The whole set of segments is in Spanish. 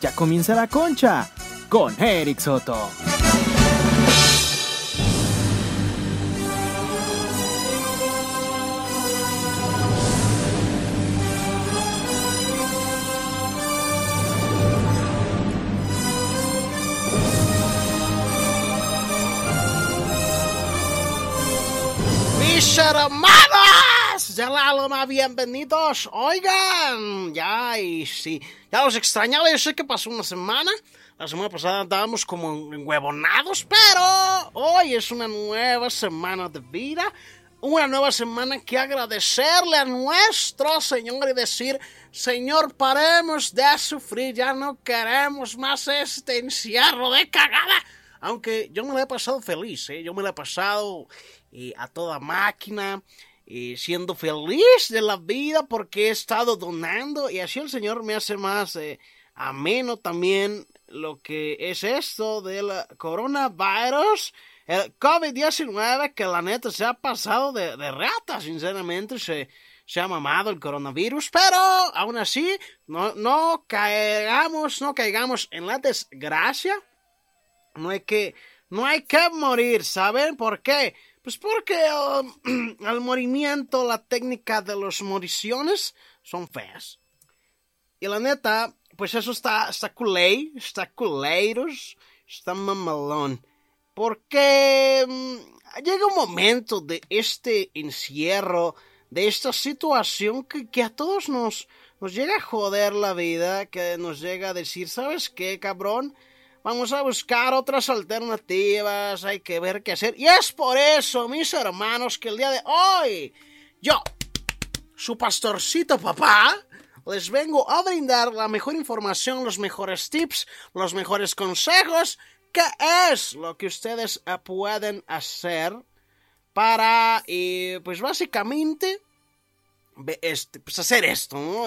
Ya comienza la concha con Eric Soto. Mis hermanos del alma, bienvenidos. Oigan, ya, y sí, ya los extrañaba. Yo sé que pasó una semana. La semana pasada andábamos como enhuevonados, pero hoy es una nueva semana de vida. Una nueva semana que agradecerle a nuestro Señor y decir, Señor, paremos de sufrir, ya no queremos más este encierro de cagada. Aunque yo me la he pasado feliz, ¿eh? yo me la he pasado eh, a toda máquina, eh, siendo feliz de la vida porque he estado donando y así el Señor me hace más eh, ameno también lo que es esto del coronavirus, el COVID-19, que la neta se ha pasado de, de rata, sinceramente, se, se ha mamado el coronavirus, pero aún así no, no caigamos, no caigamos en la desgracia. No hay que, no hay que morir, ¿saben por qué? Pues porque um, el movimiento, la técnica de los moriciones son feas. Y la neta, pues eso está, está culé, está culeiros, está mamalón. Porque um, llega un momento de este encierro, de esta situación que, que a todos nos, nos llega a joder la vida, que nos llega a decir, ¿sabes qué, cabrón? Vamos a buscar otras alternativas, hay que ver qué hacer. Y es por eso, mis hermanos, que el día de hoy, yo, su pastorcito papá, les vengo a brindar la mejor información, los mejores tips, los mejores consejos, qué es lo que ustedes pueden hacer para, eh, pues básicamente, este, pues hacer esto, ¿no?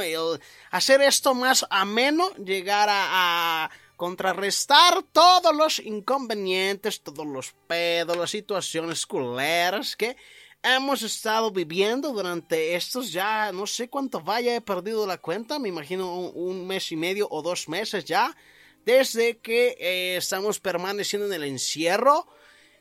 Hacer esto más ameno, llegar a contrarrestar todos los inconvenientes, todos los pedos, las situaciones culeras que hemos estado viviendo durante estos ya, no sé cuánto vaya, he perdido la cuenta, me imagino un, mes y medio o dos meses ya, desde que eh, estamos permaneciendo en el encierro.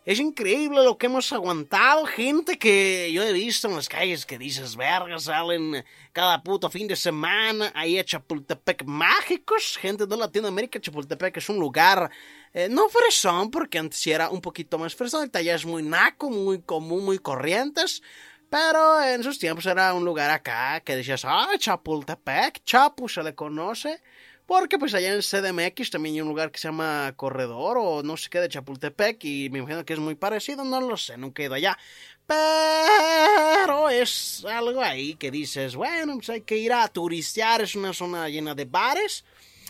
Es increíble lo que hemos aguantado. Gente que yo he visto en las calles que dices, verga, salen cada puto fin de semana ahí a Chapultepec mágicos. Gente de Latinoamérica, Chapultepec es un lugar eh, no fresón, porque antes era un poquito más fresón. Ahorita ya es muy naco, muy común, muy corrientes. Pero en sus tiempos era un lugar acá que decías, ah, Chapultepec, Chapu se le conoce. Porque pues allá en CDMX también hay un lugar que se llama Corredor o no sé qué de Chapultepec y me imagino que es muy parecido, no lo sé, nunca he ido allá. Pero es algo ahí que dices, bueno, pues hay que ir a turistear, es una zona llena de bares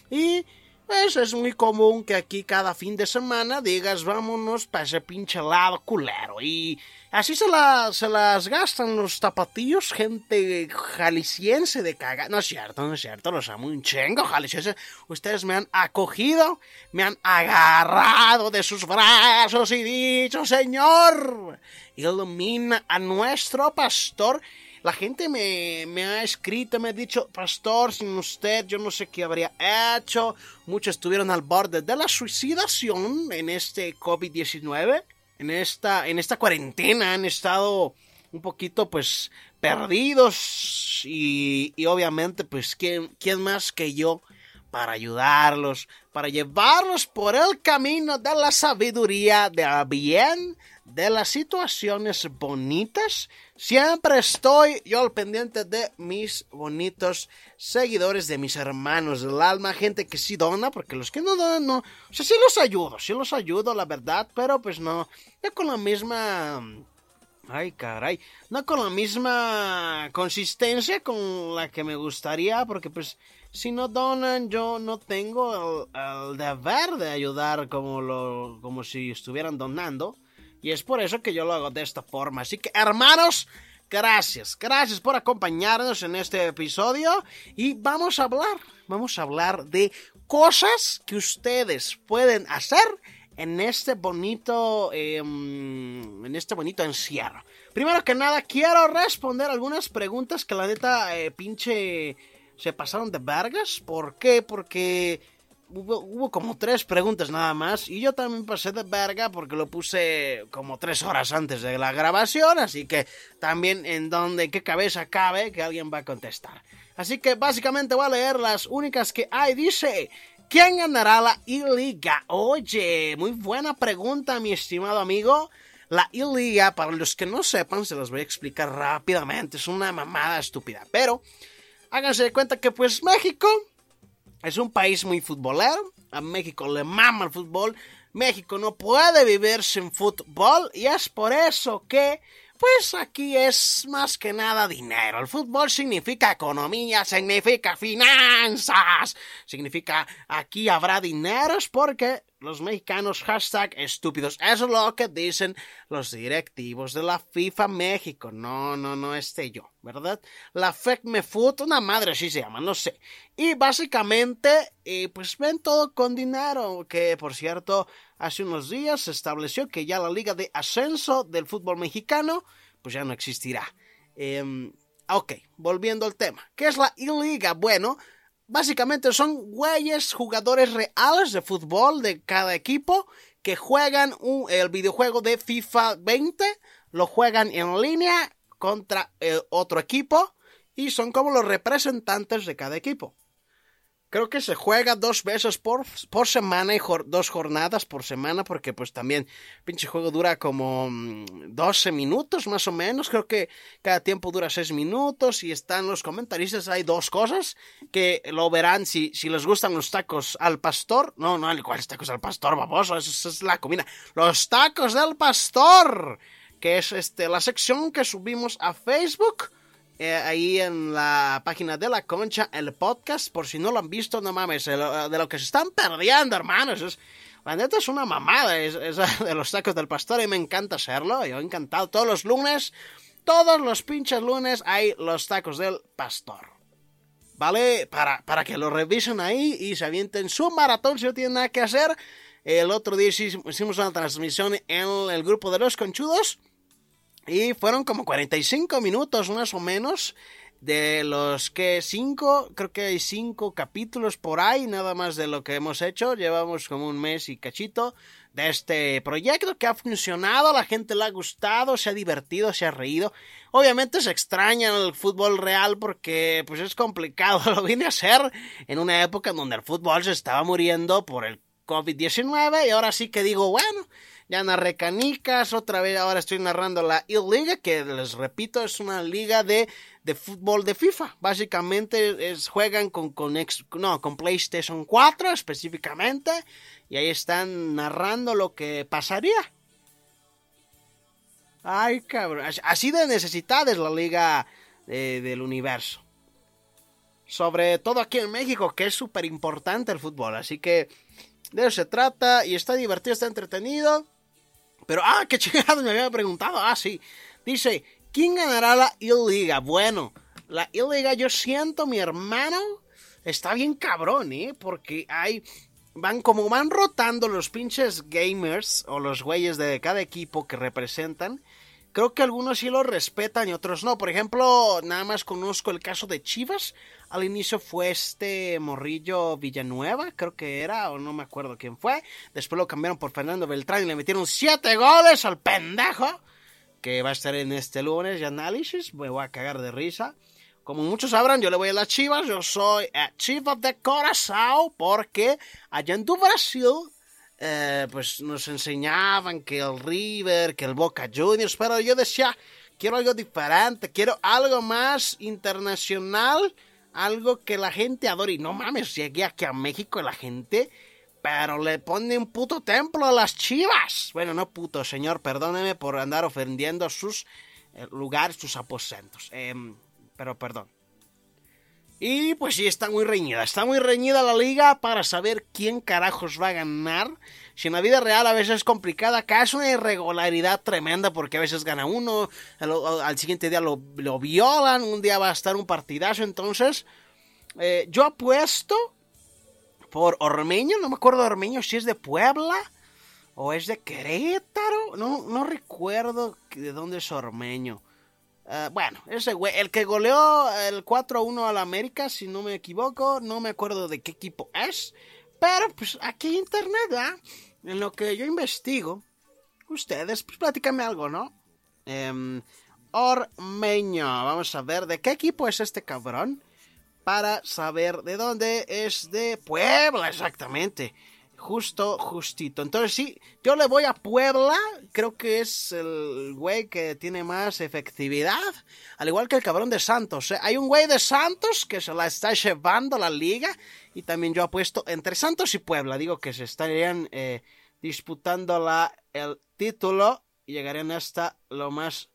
y pues es muy común que aquí cada fin de semana digas vámonos para ese pinche lado culero y así se, se las gastan los tapatillos, gente jalisciense de caga. No es cierto, no es cierto, los amo un chingo jalisciense. Ustedes me han acogido, me han agarrado de sus brazos y dicho, Señor, ilumina a nuestro pastor. La gente me, me, ha escrito, me ha dicho, pastor, sin usted yo no sé qué habría hecho. Muchos estuvieron al borde de la suicidación en este COVID-19. En esta, en esta cuarentena han estado un poquito pues perdidos y, y obviamente pues ¿quién, quién más que yo para ayudarlos, para llevarlos por el camino de la sabiduría, del bien, de las situaciones bonitas. Siempre estoy yo al pendiente de mis bonitos seguidores, de mis hermanos del alma, gente que sí dona, porque los que no donan, no. O sea, sí los ayudo, sí los ayudo, la verdad, pero pues no. Ya con la misma. Ay, caray. No con la misma consistencia con la que me gustaría, porque pues si no donan, yo no tengo el, el deber de ayudar como, lo, como si estuvieran donando. Y es por eso que yo lo hago de esta forma. Así que, hermanos, gracias. Gracias por acompañarnos en este episodio. Y vamos a hablar, vamos a hablar de cosas que ustedes pueden hacer en este bonito, eh, en este bonito encierro. Primero que nada, quiero responder algunas preguntas que la neta, eh, pinche, se pasaron de vergas. ¿Por qué? Porque hubo, como tres preguntas nada más y yo también pasé de verga porque lo puse como tres horas antes de la grabación, así que también en donde qué cabeza cabe que alguien va a contestar. Así que básicamente voy a leer las únicas que hay. Dice, ¿quién ganará la I-Liga? Oye, muy buena pregunta, mi estimado amigo. La I-Liga, para los que no sepan, se los voy a explicar rápidamente. Es una mamada estúpida. Pero háganse de cuenta que pues México es un país muy futbolero. A México le mama el fútbol. México no puede vivir sin fútbol. Y es por eso que pues aquí es más que nada dinero. El fútbol significa economía, significa finanzas, significa aquí habrá dineros porque los mexicanos hashtag estúpidos. Eso es lo que dicen los directivos de la FIFA México. No, no, no este yo, ¿verdad? La FECMEFUT, una madre así se llama, no sé. Y básicamente, eh, pues ven todo con dinero, que por cierto hace unos días se estableció que ya la liga de ascenso del fútbol mexicano pues ya no existirá. Em, ok, volviendo al tema. ¿Qué es la I-Liga? Bueno, básicamente son güeyes, jugadores reales de fútbol de cada equipo que juegan el videojuego de FIFA 20, lo juegan en línea contra el otro equipo y son como los representantes de cada equipo. Creo que se juega dos veces por, por semana y dos jornadas por semana porque pues también pinche juego dura como 12 mm, minutos más o menos. Creo que cada tiempo dura 6 minutos y están los comentaristas. Hay dos cosas que lo verán si, si les gustan los tacos al pastor. No, no, ¿cuáles tacos al pastor, baboso? Eso, es la comida. Los tacos del pastor, que es este, la sección que subimos a Facebook eh, ahí en la página de la concha, el podcast, por si no lo han visto, no mames, de lo que se están perdiendo, hermanos. Es, la neta es una mamada, es, de los tacos del pastor y me encanta hacerlo, yo he encantado. Todos los lunes, todos los pinches lunes hay los tacos del pastor. ¿Vale? Para, para que lo revisen ahí y se avienten su maratón si no tienen nada que hacer. El otro día hicimos una transmisión en el grupo de los conchudos. Y fueron como 45 minutos más o menos de los que cinco, creo que hay cinco capítulos por ahí, nada más de lo que hemos hecho. Llevamos como un mes y cachito de este proyecto que ha funcionado, la gente le ha gustado, se ha divertido, se ha reído. Obviamente se extraña el fútbol real porque pues es complicado, lo vine a hacer en una época en donde el fútbol se estaba muriendo por el COVID-19 y ahora sí que digo, bueno, ya narré canicas, otra vez ahora estoy narrando la I-Liga, que les repito, es una liga de, de fútbol de FIFA. Básicamente es, juegan con, con, no, con PlayStation 4 específicamente, y ahí están narrando lo que pasaría. Ay, cabrón. Así de necesidad es la liga eh, del universo. Sobre todo aquí en México, que es súper importante el fútbol. Así que de eso se trata y está divertido, está entretenido. Pero, ah, qué chingado me había preguntado. Ah, sí. Dice, ¿quién ganará la I-Liga? Bueno, la I-Liga yo siento, mi hermano, está bien cabrón, ¿eh? Porque hay... Van como van rotando los pinches gamers o los güeyes de cada equipo que representan. Creo que algunos sí lo respetan y otros no. Por ejemplo, nada más conozco el caso de Chivas. Al inicio fue este Morrillo Villanueva, creo que era, o no me acuerdo quién fue. Después lo cambiaron por Fernando Beltrán y le metieron siete goles al pendejo. Que va a estar en este lunes de análisis. Me voy a cagar de risa. Como muchos sabrán, yo le voy a las Chivas. Yo soy a Chivas de Corazón porque allá en tu Brasil eh, pues nos enseñaban que el River, que el Boca Juniors, pero yo decía, quiero algo diferente, quiero algo más internacional, algo que la gente adore. Y no mames, llegué aquí a México la gente, pero le pone un puto templo a las chivas. Bueno, no puto, señor, perdóneme por andar ofendiendo sus eh, lugares, sus aposentos. Em, pero perdón. Y pues sí, está muy reñida. Está muy reñida la liga para saber quién carajos va a ganar. Si en la vida real a veces es complicada, acá es una irregularidad tremenda porque a veces gana uno, al, siguiente día lo, violan, un día va a estar un partidazo. Entonces, eh, yo apuesto por Ormeño, no me acuerdo de Ormeño si es de Puebla o es de Querétaro. No, no recuerdo de dónde es Ormeño. Eh, bueno, ese güey, el que goleó el 4-1 al América, si no me equivoco, no me acuerdo de qué equipo es, Pero pues aquí internet, ¿ah? En lo que yo investigo, ustedes, pues platícame algo, ¿no? Eh, Ormeño, vamos a ver de qué equipo es este cabrón para saber de dónde es de Puebla, exactamente. Justo, justito. Entonces sí, yo le voy a Puebla. Creo que es el güey que tiene más efectividad. Al igual que el cabrón de Santos. ¿eh? Hay un güey de Santos que se la está llevando la liga. Y también yo apuesto entre Santos y Puebla. Digo que se estarían eh, disputando el título. Y llegarían hasta lo más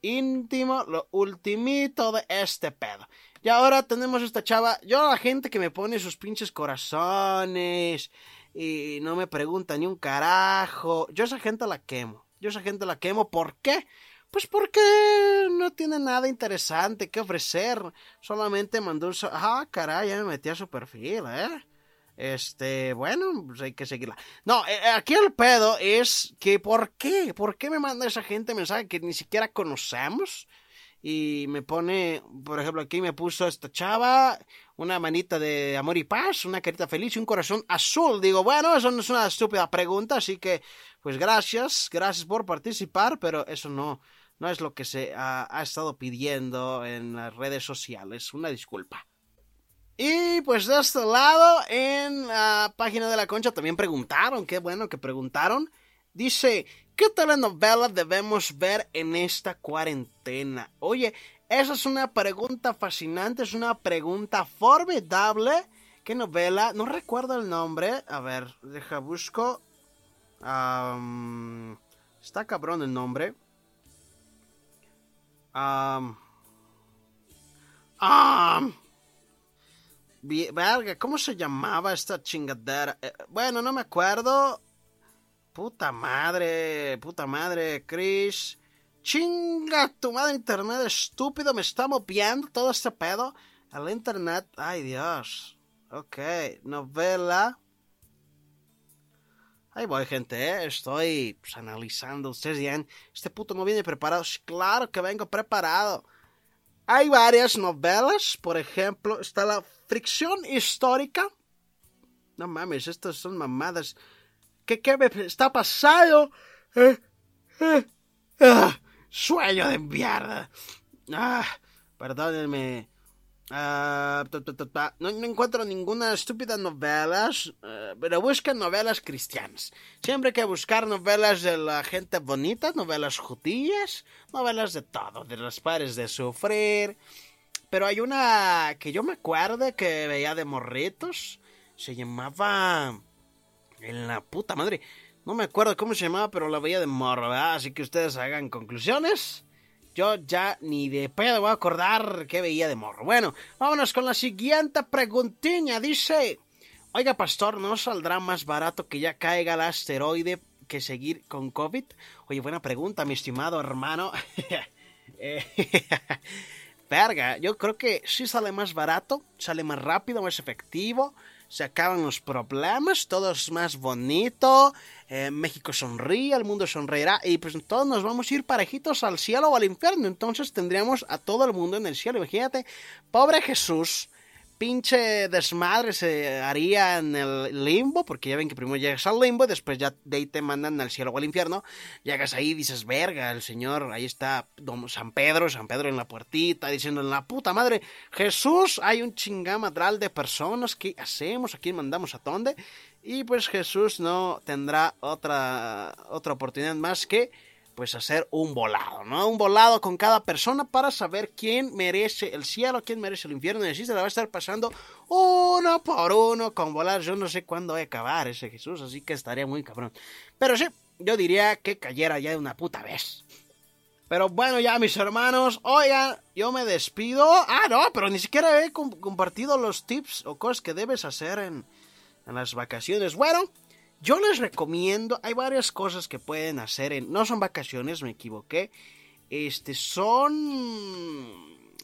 íntimo, lo ultimito de este pedo. Y ahora tenemos esta chava. Yo la gente que me pone sus pinches corazones y no me pregunta ni un carajo. Yo esa gente la quemo. Yo esa gente la quemo. ¿Por qué? Pues porque no tiene nada interesante que ofrecer. Solamente mandó un... Ah, caray, ya me metí a su perfil, ¿eh? Este, bueno, pues hay que seguirla. No, eh, aquí el pedo es que ¿por qué? ¿Por qué me manda esa gente mensaje que ni siquiera conocemos? Y me pone, por ejemplo, aquí me puso esta chava una manita de amor y paz, una carita feliz y un corazón azul. Digo, bueno, eso no es una estúpida pregunta, así que, pues gracias, gracias por participar, pero eso no, no es lo que se ha, ha estado pidiendo en las redes sociales. Una disculpa. Y pues de este lado, en la página de la concha también preguntaron, qué bueno que preguntaron. Dice, ¿qué telenovela debemos ver en esta cuarentena? Oye, esa es una pregunta fascinante, es una pregunta formidable. ¿Qué novela? No recuerdo el nombre. A ver, deja busco. Um, está cabrón el nombre. Um, um, verga, ¿cómo se llamaba esta chingadera? Eh, bueno, no me acuerdo. Puta madre, puta madre, Chris. Chinga tu madre internet estúpido, me está moviendo todo este pedo. El internet, ay Dios. Ok, novela. Ahí voy, gente, ¿eh? estoy pues, analizando. Ustedes dirán, este puto no viene preparado. Claro que vengo preparado. Hay varias novelas, por ejemplo, está la fricción histórica. No mames, estas son mamadas. ¿Qué, me está pasando? Eh, eh, ah, sueño de mierda. Ah, perdónenme. Ah, no, no, encuentro ninguna estúpida novelas, uh, pero buscan novelas cristianas. Siempre hay que buscar novelas de la gente bonita, novelas judías, novelas de todo, de los padres de sufrir. Pero hay una que yo me acuerdo que veía de morritos, se llamaba en la puta madre. No me acuerdo cómo se llamaba, pero la veía de morro, ¿verdad? Así que ustedes hagan conclusiones. Yo ya ni de pedo voy a acordar qué veía de morro. Bueno, vámonos con la siguiente preguntiña. Dice, oiga pastor, ¿no saldrá más barato que ya caiga el asteroide que seguir con COVID? Oye, buena pregunta, mi estimado hermano. Eh, verga, yo creo que sí sale más barato, sale más rápido, más efectivo se acaban los problemas, todo es más bonito, eh, México sonríe, el mundo sonreirá y pues todos nos vamos a ir parejitos al cielo o al infierno, entonces tendríamos a todo el mundo en el cielo, imagínate, pobre Jesús pinche desmadre se haría en el limbo, porque ya ven que primero llegas al limbo después ya de ahí te mandan al cielo o al infierno. Llegas ahí y dices, verga, el Señor, ahí está San Pedro, San Pedro en la puertita, diciendo, en la puta madre, Jesús, hay un chingamadral de personas, ¿qué hacemos? ¿A quién mandamos a dónde? Y pues Jesús no tendrá otra, otra oportunidad más que pues hacer un volado, ¿no? Un volado con cada persona para saber quién merece el cielo, quién merece el infierno. Y así se la va a estar pasando uno por uno con volar. Yo no sé cuándo va a acabar ese Jesús, así que estaría muy cabrón. Pero sí, yo diría que cayera ya de una puta vez. Pero bueno, ya mis hermanos, oigan, yo me despido. Ah, no, pero ni siquiera he compartido los tips o cosas que debes hacer en, en las vacaciones. Bueno, yo les recomiendo, hay varias cosas que pueden hacer en, no son vacaciones, me equivoqué, este, son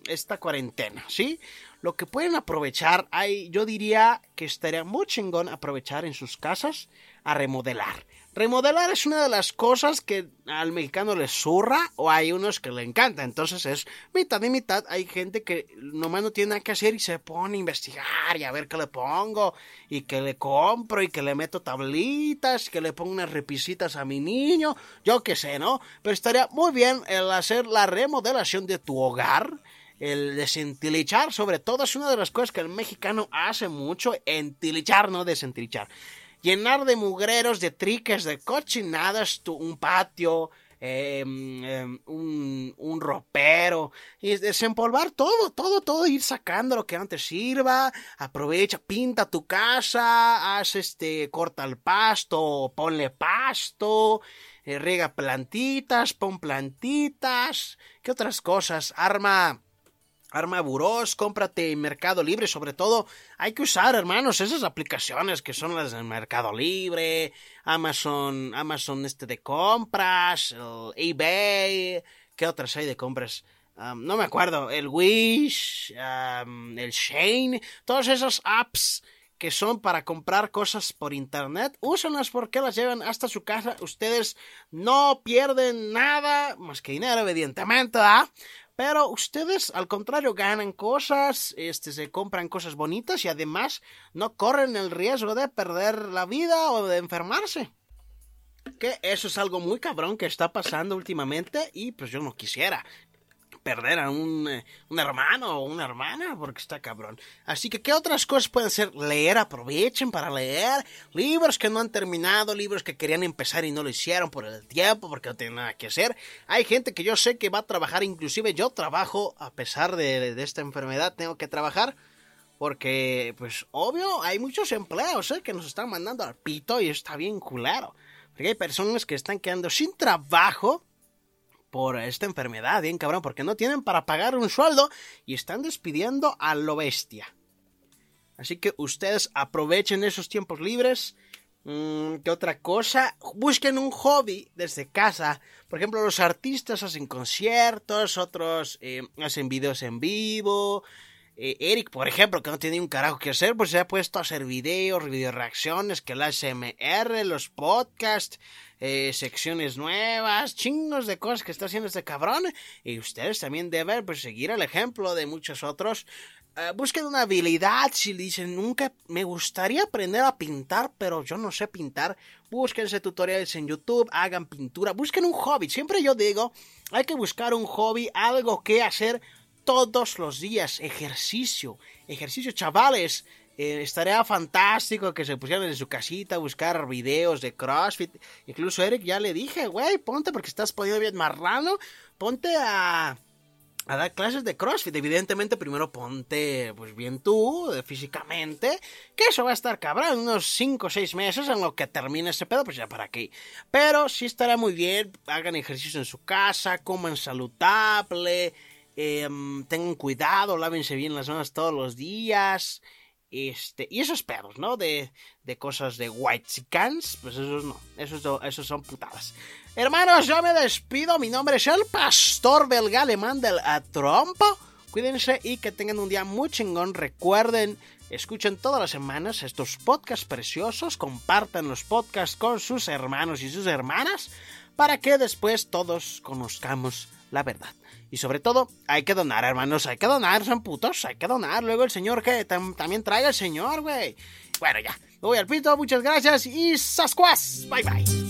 esta cuarentena, ¿sí? Lo que pueden aprovechar, hay, yo diría que estaría muy chingón aprovechar en sus casas a remodelar. Remodelar es una de las cosas que al mexicano le zurra o hay unos que le encanta. Entonces es mitad y mitad. Hay gente que nomás no tiene nada que hacer y se pone a investigar y a ver qué le pongo y que le compro y que le meto tablitas que le pongo unas repisitas a mi niño. Yo qué sé, ¿no? Pero estaría muy bien el hacer la remodelación de tu hogar el desentilichar, sobre todo, es una de las cosas que el mexicano hace mucho, entilichar, no desentilichar llenar de mugreros, de triques, de cochinadas, tu, un patio, em, un, un, ropero, y desempolvar todo, todo, todo, ir sacando lo que antes sirva, aprovecha, pinta tu casa, haz este, corta el pasto, ponle pasto, eh, riega plantitas, pon plantitas, ¿qué otras cosas? Arma Arma Burós, cómprate en Mercado Libre, sobre todo hay que usar, hermanos, esas aplicaciones que son las del Mercado Libre, Amazon, Amazon este de compras, eBay, ¿qué otras hay de compras? no me acuerdo, el Wish, el Shane, todas esas apps que son para comprar cosas por internet, úsenlas porque las llevan hasta su casa, ustedes no pierden nada, más que dinero, evidentemente, ¿ah? Pero ustedes, al contrario, ganan cosas, este, se compran cosas bonitas y además no corren el riesgo de perder la vida o de enfermarse. Que eso es algo muy cabrón que está pasando últimamente y pues yo no quisiera perder a un, eh, un, hermano o una hermana porque está cabrón. Así que, ¿qué otras cosas pueden ser? Leer, aprovechen para leer. Libros que no han terminado, libros que querían empezar y no lo hicieron por el tiempo, porque no tienen nada que hacer. Hay gente que yo sé que va a trabajar, inclusive yo trabajo, a pesar de, de esta enfermedad, tengo que trabajar. Porque, pues, obvio, hay muchos empleos ¿eh? que nos están mandando al pito y está bien culero. Porque hay personas que están quedando sin trabajo por esta enfermedad, bien cabrón, porque no tienen para pagar un sueldo y están despidiendo a lo bestia. Así que ustedes aprovechen esos tiempos libres. Mm, ¿Qué otra cosa? Busquen un hobby desde casa. Por ejemplo, los artistas hacen conciertos, otros eh, hacen videos en vivo. Eh, Eric, por ejemplo, que no tiene un carajo que hacer, pues se ha puesto a hacer videos, video reacciones, que la SMR, los podcasts, eh, secciones nuevas, chingos de cosas que está haciendo este cabrón. Y ustedes también deben pues, seguir el ejemplo de muchos otros. Eh, busquen una habilidad, si dicen, nunca me gustaría aprender a pintar, pero yo no sé pintar. Búsquense tutoriales en YouTube, hagan pintura, busquen un hobby. Siempre yo digo, hay que buscar un hobby, algo que hacer todos los días. Ejercicio, ejercicio, chavales. Eh, estaría fantástico que se pusieran en su casita a buscar videos de CrossFit. Incluso Eric ya le dije, güey, ponte porque estás poniendo bien marrano. Ponte a, a dar clases de CrossFit. Evidentemente, primero ponte pues bien tú, físicamente. Que eso va a estar cabrón. Unos 5 o 6 meses en lo que termine ese pedo, pues ya para aquí. Pero sí estará muy bien. Hagan ejercicio en su casa, coman saludable. Em, tengan cuidado, lávense bien las manos todos los días. Este, y esos perros, ¿no? De, de cosas de white chickens, pues esos no, esos, esos son putadas. Hermanos, yo me despido. Mi nombre es el pastor belga alemán del Trompo. Cuídense y que tengan un día muy chingón. Recuerden, escuchen todas las semanas estos podcasts preciosos. Compartan los podcasts con sus hermanos y sus hermanas para que después todos conozcamos la verdad. Y sobre todo, hay que donar, hermanos, hay que donar, son putos, hay que donar. Luego el señor que también traiga el señor, güey. Bueno, ya, me voy al pito, muchas gracias y sascuas. Bye bye.